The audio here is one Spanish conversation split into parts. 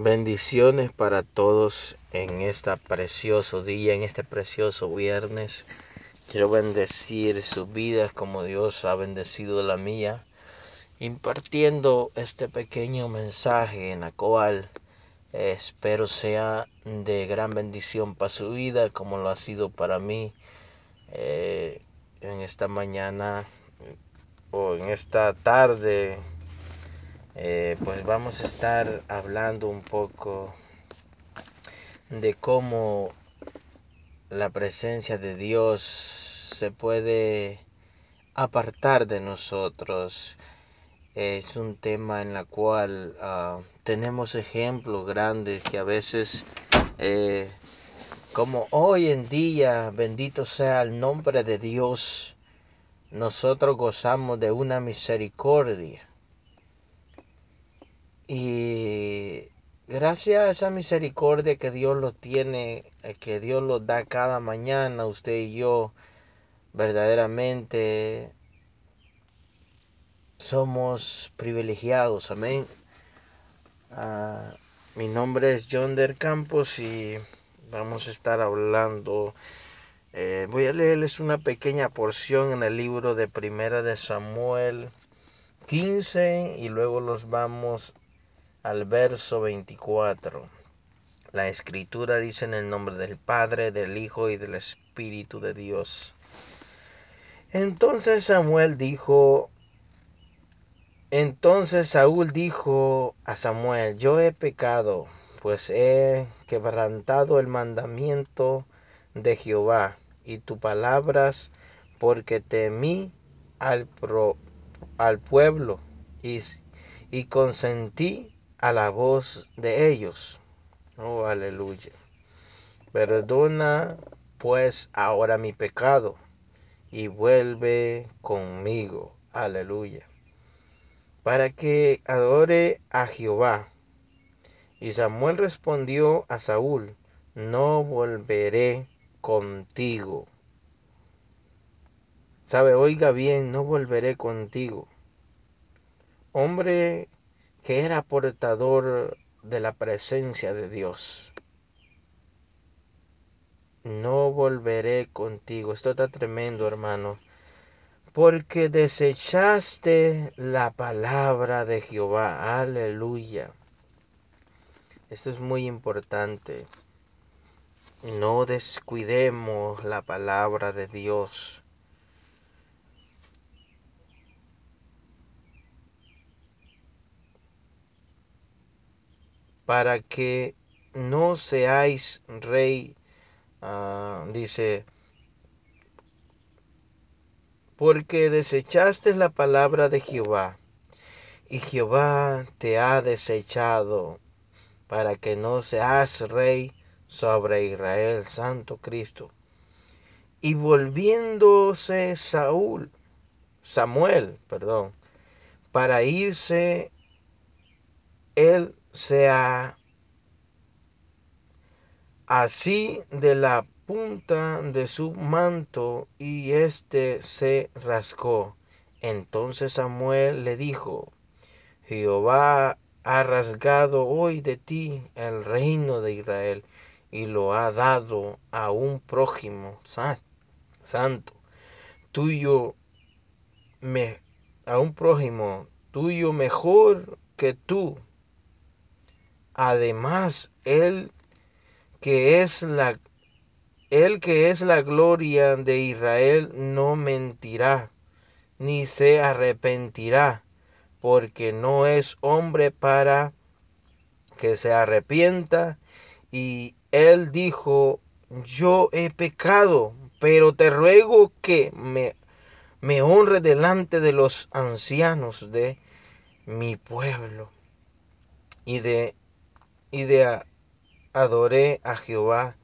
Bendiciones para todos en este precioso día, en este precioso viernes. Quiero bendecir sus vidas como Dios ha bendecido la mía, impartiendo este pequeño mensaje en la cual eh, espero sea de gran bendición para su vida como lo ha sido para mí eh, en esta mañana o en esta tarde eh, pues vamos a estar hablando un poco de cómo la presencia de Dios se puede apartar de nosotros. Es un tema en la cual uh, tenemos ejemplos grandes que a veces, eh, como hoy en día, bendito sea el nombre de Dios, nosotros gozamos de una misericordia y gracias a esa misericordia que Dios lo tiene, eh, que Dios lo da cada mañana, usted y yo, verdaderamente somos privilegiados. Amén. Uh, mi nombre es John Del Campos y vamos a estar hablando. Eh, voy a leerles una pequeña porción en el libro de Primera de Samuel 15 y luego los vamos al verso 24. La escritura dice en el nombre del Padre, del Hijo y del Espíritu de Dios. Entonces Samuel dijo, entonces Saúl dijo a Samuel, yo he pecado, pues he quebrantado el mandamiento de Jehová y tus palabras, porque temí al, pro, al pueblo y, y consentí a la voz de ellos. Oh, aleluya. Perdona pues ahora mi pecado y vuelve conmigo. Aleluya. Para que adore a Jehová. Y Samuel respondió a Saúl, no volveré contigo. Sabe, oiga bien, no volveré contigo. Hombre que era portador de la presencia de Dios. No volveré contigo. Esto está tremendo, hermano. Porque desechaste la palabra de Jehová. Aleluya. Esto es muy importante. No descuidemos la palabra de Dios. Para que no seáis rey, uh, dice, porque desechaste la palabra de Jehová, y Jehová te ha desechado para que no seas rey sobre Israel, Santo Cristo. Y volviéndose Saúl, Samuel, perdón, para irse, él se ha así de la punta de su manto y éste se rascó. Entonces Samuel le dijo, Jehová ha rasgado hoy de ti el reino de Israel y lo ha dado a un prójimo santo tuyo me, a un prójimo tuyo mejor que tú además él que es la el que es la gloria de Israel no mentirá ni se arrepentirá porque no es hombre para que se arrepienta. Y él dijo, yo he pecado, pero te ruego que me, me honre delante de los ancianos de mi pueblo. Y de, y de adoré a Jehová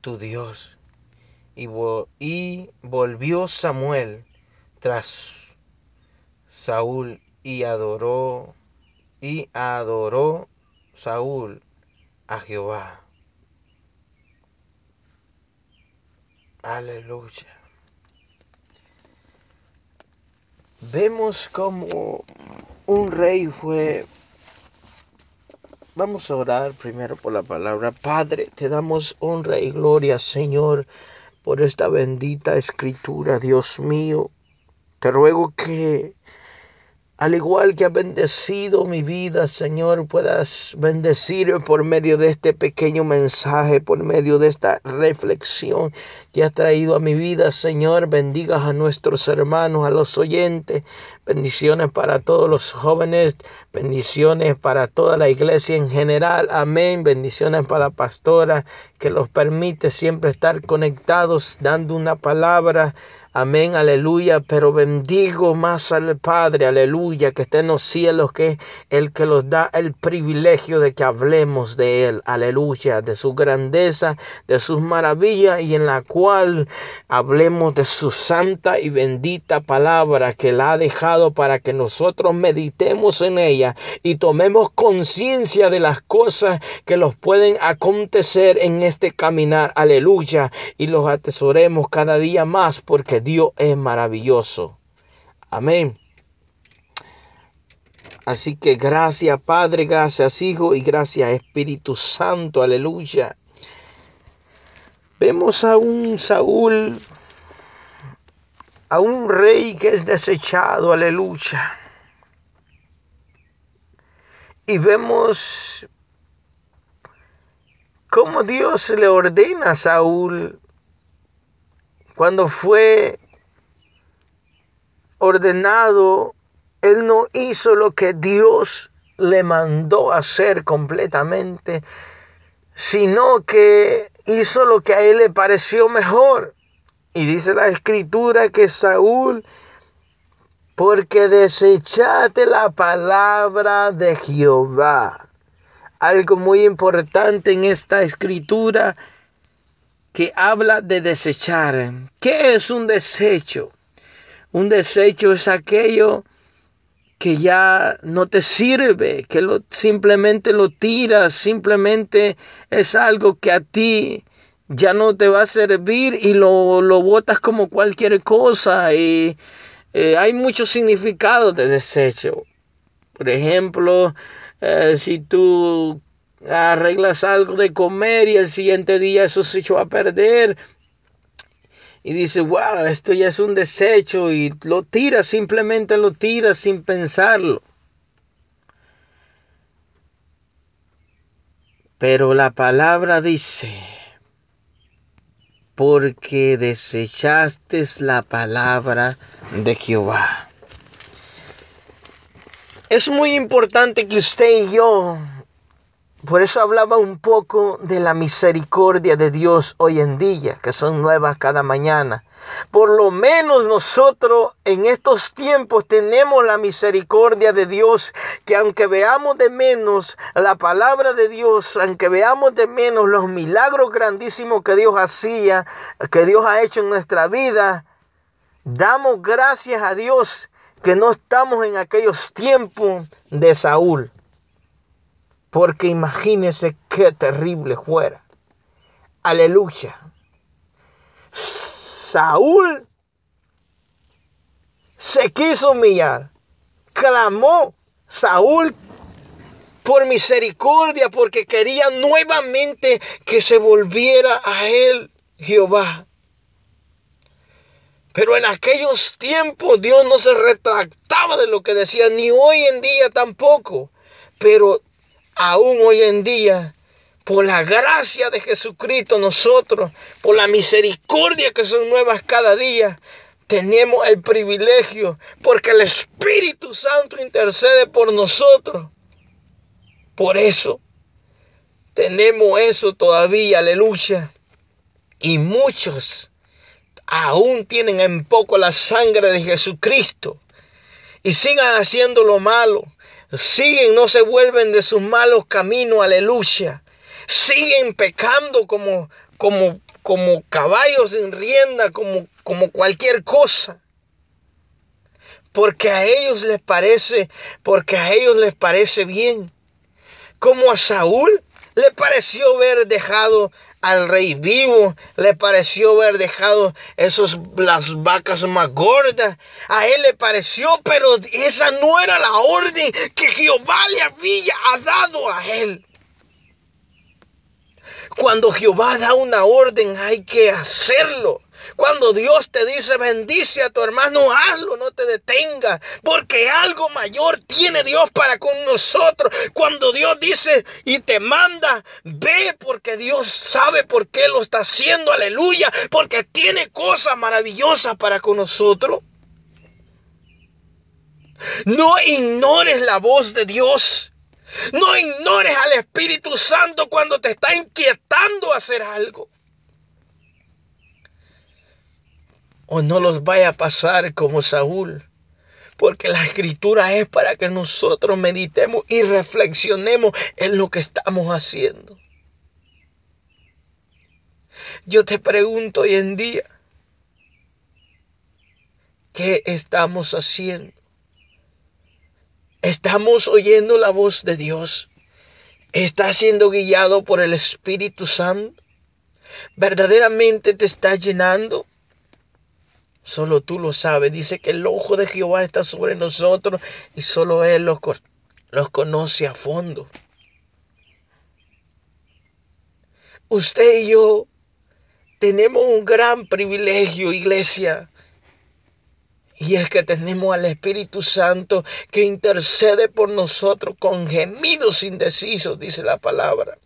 tu Dios. Y, y volvió Samuel tras Saúl y adoró y adoró Saúl a Jehová. Aleluya. Vemos como un rey fue Vamos a orar primero por la palabra. Padre, te damos honra y gloria, Señor, por esta bendita escritura, Dios mío. Te ruego que al igual que has bendecido mi vida, Señor, puedas bendecir por medio de este pequeño mensaje, por medio de esta reflexión que has traído a mi vida, Señor. Bendigas a nuestros hermanos, a los oyentes. Bendiciones para todos los jóvenes. Bendiciones para toda la iglesia en general. Amén. Bendiciones para la pastora que los permite siempre estar conectados, dando una palabra Amén, aleluya. Pero bendigo más al Padre, aleluya, que está en los cielos, que es el que nos da el privilegio de que hablemos de Él, aleluya, de su grandeza, de sus maravillas y en la cual hablemos de su santa y bendita palabra que la ha dejado para que nosotros meditemos en ella y tomemos conciencia de las cosas que nos pueden acontecer en este caminar, aleluya, y los atesoremos cada día más porque Dios es maravilloso. Amén. Así que gracias Padre, gracias Hijo y gracias Espíritu Santo. Aleluya. Vemos a un Saúl, a un rey que es desechado. Aleluya. Y vemos cómo Dios le ordena a Saúl cuando fue ordenado, él no hizo lo que Dios le mandó hacer completamente, sino que hizo lo que a él le pareció mejor. Y dice la escritura que Saúl, porque desechaste la palabra de Jehová. Algo muy importante en esta escritura que habla de desechar. ¿Qué es un desecho? Un desecho es aquello que ya no te sirve, que simplemente lo tiras, simplemente es algo que a ti ya no te va a servir y lo, lo botas como cualquier cosa. Y eh, hay muchos significados de desecho. Por ejemplo, eh, si tú arreglas algo de comer y el siguiente día eso se echó a perder. Y dice, wow, esto ya es un desecho y lo tira, simplemente lo tira sin pensarlo. Pero la palabra dice, porque desechaste la palabra de Jehová. Es muy importante que usted y yo por eso hablaba un poco de la misericordia de Dios hoy en día, que son nuevas cada mañana. Por lo menos nosotros en estos tiempos tenemos la misericordia de Dios, que aunque veamos de menos la palabra de Dios, aunque veamos de menos los milagros grandísimos que Dios hacía, que Dios ha hecho en nuestra vida, damos gracias a Dios que no estamos en aquellos tiempos de Saúl. Porque imagínese qué terrible fuera. Aleluya. Saúl se quiso humillar. Clamó Saúl por misericordia porque quería nuevamente que se volviera a él Jehová. Pero en aquellos tiempos Dios no se retractaba de lo que decía, ni hoy en día tampoco. Pero aún hoy en día, por la gracia de Jesucristo, nosotros, por la misericordia que son nuevas cada día, tenemos el privilegio, porque el Espíritu Santo intercede por nosotros. Por eso, tenemos eso todavía, aleluya. Y muchos aún tienen en poco la sangre de Jesucristo y sigan haciendo lo malo siguen, no se vuelven de sus malos caminos, aleluya. Siguen pecando como, como, como caballos en rienda, como, como cualquier cosa. Porque a ellos les parece, porque a ellos les parece bien. Como a Saúl le pareció ver dejado al rey vivo le pareció haber dejado esos, las vacas más gordas. A él le pareció, pero esa no era la orden que Jehová le había dado a él. Cuando Jehová da una orden hay que hacerlo. Cuando Dios te dice bendice a tu hermano, hazlo, no te detenga, porque algo mayor tiene Dios para con nosotros. Cuando Dios dice y te manda, ve porque Dios sabe por qué lo está haciendo, aleluya, porque tiene cosas maravillosas para con nosotros. No ignores la voz de Dios. No ignores al Espíritu Santo cuando te está inquietando hacer algo. O no los vaya a pasar como Saúl. Porque la escritura es para que nosotros meditemos y reflexionemos en lo que estamos haciendo. Yo te pregunto hoy en día, ¿qué estamos haciendo? Estamos oyendo la voz de Dios. Está siendo guiado por el Espíritu Santo. Verdaderamente te está llenando. Solo tú lo sabes. Dice que el ojo de Jehová está sobre nosotros y solo Él los, los conoce a fondo. Usted y yo tenemos un gran privilegio, iglesia, y es que tenemos al Espíritu Santo que intercede por nosotros con gemidos indecisos, dice la palabra.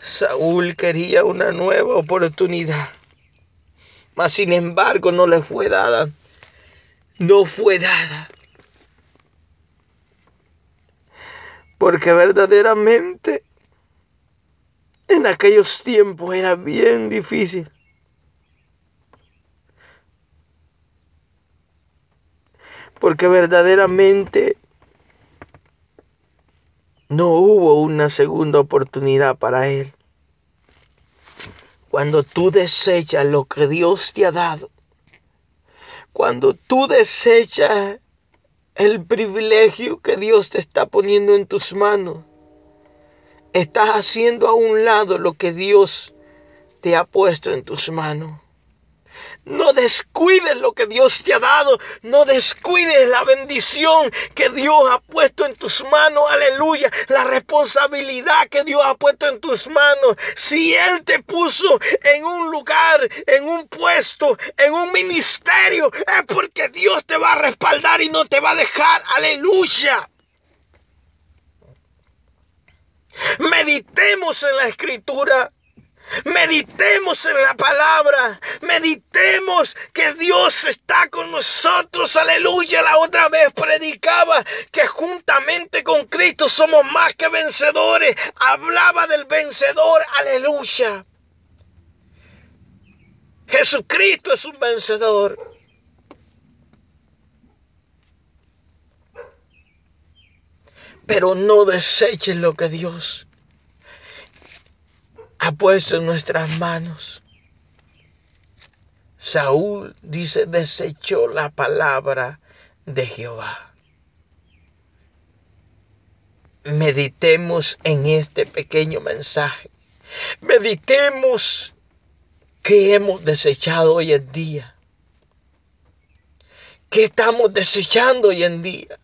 Saúl quería una nueva oportunidad, mas sin embargo no le fue dada. No fue dada. Porque verdaderamente en aquellos tiempos era bien difícil porque verdaderamente no hubo una segunda oportunidad para él. Cuando tú desechas lo que Dios te ha dado, cuando tú desechas el privilegio que Dios te está poniendo en tus manos, estás haciendo a un lado lo que Dios te ha puesto en tus manos. No descuides lo que Dios te ha dado. No descuides la bendición que Dios ha puesto en tus manos. Aleluya. La responsabilidad que Dios ha puesto en tus manos. Si Él te puso en un lugar, en un puesto, en un ministerio, es porque Dios te va a respaldar y no te va a dejar. Aleluya. Meditemos en la escritura. Meditemos en la palabra. Meditemos que Dios está con nosotros. Aleluya. La otra vez predicaba que juntamente con Cristo somos más que vencedores. Hablaba del vencedor. Aleluya. Jesucristo es un vencedor. Pero no desechen lo que Dios ha puesto en nuestras manos. Saúl dice, desechó la palabra de Jehová. Meditemos en este pequeño mensaje. Meditemos que hemos desechado hoy en día. ¿Qué estamos desechando hoy en día?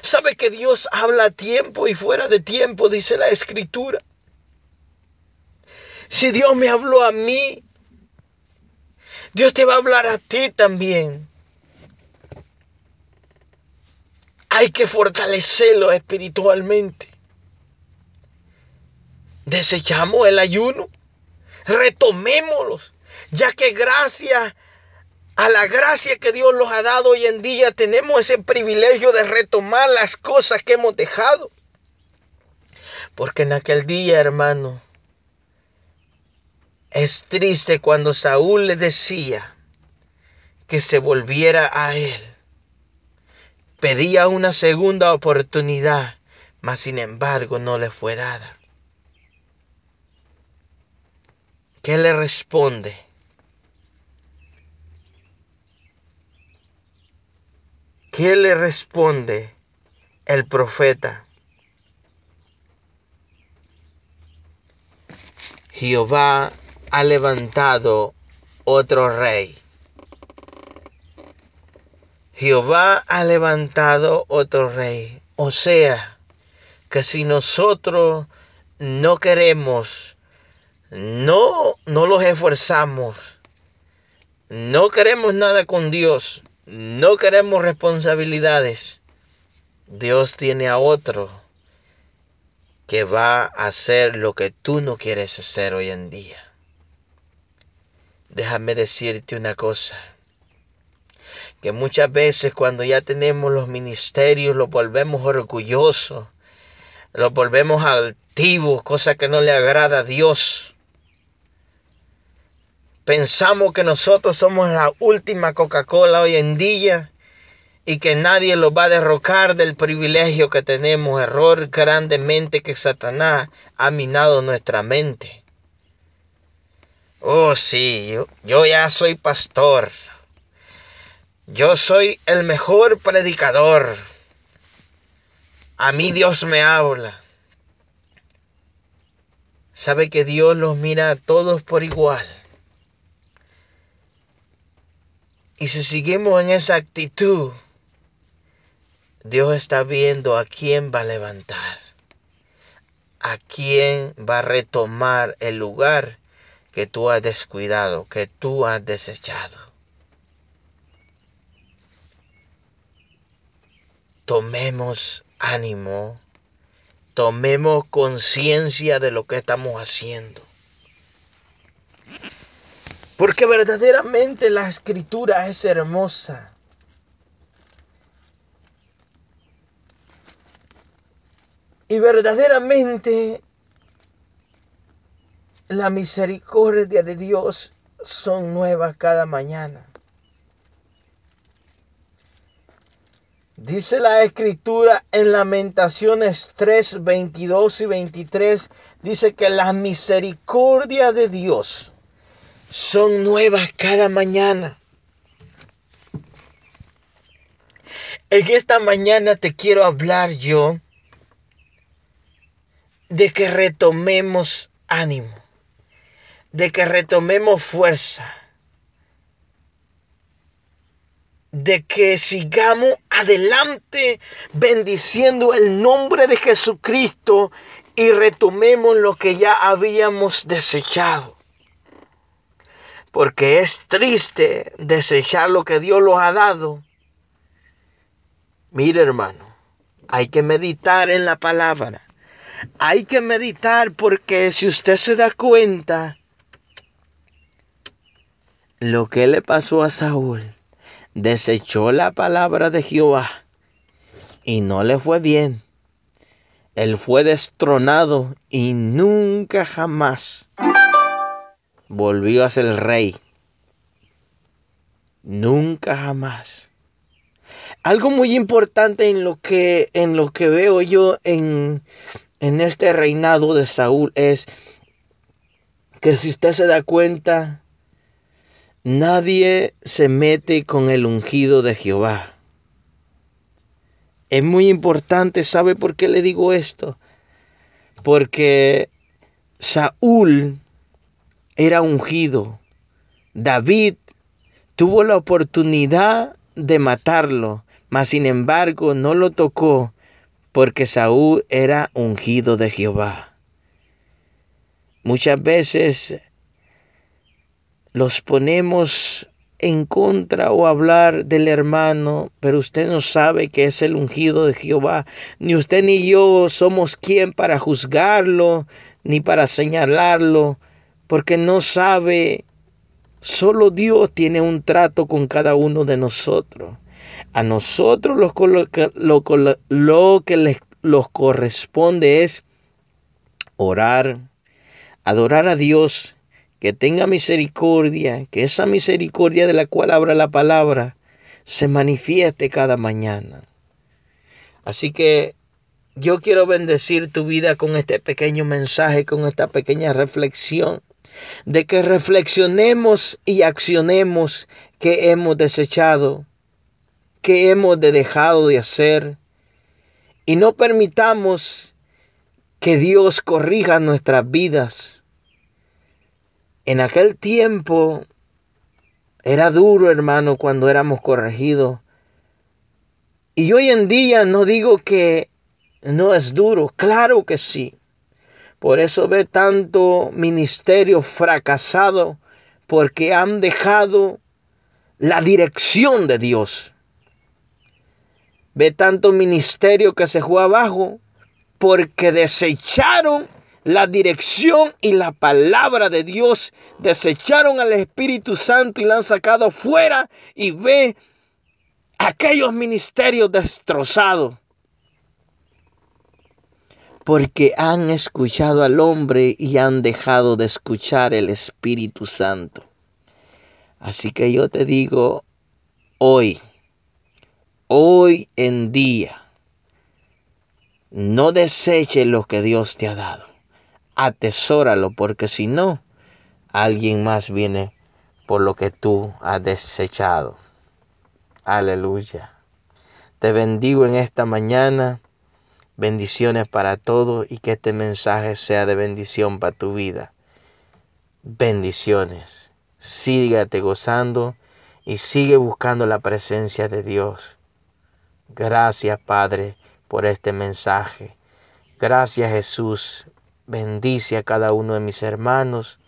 ¿Sabe que Dios habla a tiempo y fuera de tiempo? Dice la escritura. Si Dios me habló a mí, Dios te va a hablar a ti también. Hay que fortalecerlo espiritualmente. Desechamos el ayuno, retomémoslos, ya que gracias a la gracia que Dios nos ha dado hoy en día tenemos ese privilegio de retomar las cosas que hemos dejado. Porque en aquel día, hermano, es triste cuando Saúl le decía que se volviera a él. Pedía una segunda oportunidad, mas sin embargo no le fue dada. ¿Qué le responde? ¿Qué le responde el profeta? Jehová ha levantado otro rey. Jehová ha levantado otro rey. O sea, que si nosotros no queremos, no, no los esforzamos, no queremos nada con Dios, no queremos responsabilidades, Dios tiene a otro que va a hacer lo que tú no quieres hacer hoy en día. Déjame decirte una cosa, que muchas veces cuando ya tenemos los ministerios los volvemos orgullosos, los volvemos altivos, cosa que no le agrada a Dios. Pensamos que nosotros somos la última Coca-Cola hoy en día y que nadie lo va a derrocar del privilegio que tenemos. Error grandemente que Satanás ha minado nuestra mente. Oh, sí, yo, yo ya soy pastor. Yo soy el mejor predicador. A mí Dios me habla. Sabe que Dios los mira a todos por igual. Y si seguimos en esa actitud, Dios está viendo a quién va a levantar, a quién va a retomar el lugar que tú has descuidado, que tú has desechado. Tomemos ánimo, tomemos conciencia de lo que estamos haciendo. Porque verdaderamente la escritura es hermosa. Y verdaderamente la misericordia de Dios son nuevas cada mañana. Dice la escritura en Lamentaciones 3, 22 y 23, dice que la misericordia de Dios son nuevas cada mañana. En esta mañana te quiero hablar yo de que retomemos ánimo, de que retomemos fuerza, de que sigamos adelante bendiciendo el nombre de Jesucristo y retomemos lo que ya habíamos desechado. Porque es triste desechar lo que Dios nos ha dado. Mire hermano, hay que meditar en la palabra hay que meditar porque si usted se da cuenta, lo que le pasó a Saúl, desechó la palabra de Jehová y no le fue bien. Él fue destronado y nunca jamás volvió a ser rey. Nunca jamás. Algo muy importante en lo que en lo que veo yo en en este reinado de Saúl es que si usted se da cuenta, nadie se mete con el ungido de Jehová. Es muy importante, ¿sabe por qué le digo esto? Porque Saúl era ungido. David tuvo la oportunidad de matarlo, mas sin embargo no lo tocó porque Saúl era ungido de Jehová. Muchas veces los ponemos en contra o hablar del hermano, pero usted no sabe que es el ungido de Jehová. Ni usted ni yo somos quien para juzgarlo, ni para señalarlo, porque no sabe, solo Dios tiene un trato con cada uno de nosotros. A nosotros lo, lo, que les los corresponde es orar, adorar a Dios, que tenga misericordia, que esa misericordia de la cual habla la palabra se manifieste cada mañana. Así que yo quiero bendecir tu vida con este pequeño mensaje, con esta pequeña reflexión, de que reflexionemos y accionemos que hemos desechado que hemos de dejado de hacer y no permitamos que Dios corrija nuestras vidas. En aquel tiempo era duro, hermano, cuando éramos corregidos. Y hoy en día no digo que No es duro, claro que sí. Por eso ve tanto ministerio fracasado porque han dejado la dirección de Dios. Ve tanto ministerio que se fue abajo porque desecharon la dirección y la palabra de Dios. Desecharon al Espíritu Santo y la han sacado fuera y ve aquellos ministerios destrozados. Porque han escuchado al hombre y han dejado de escuchar el Espíritu Santo. Así que yo te digo hoy, hoy en día, no deseches lo que Dios te ha dado. Atesóralo porque si no, alguien más viene por lo que tú has desechado. Aleluya. Te bendigo en esta mañana. Bendiciones para todos y que este mensaje sea de bendición para tu vida. Bendiciones sígate gozando y sigue buscando la presencia de Dios. Gracias Padre por este mensaje. Gracias Jesús. Bendice a cada uno de mis hermanos.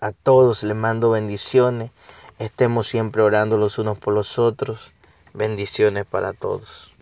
A todos les mando bendiciones. Estemos siempre orando los unos por los otros. Bendiciones para todos.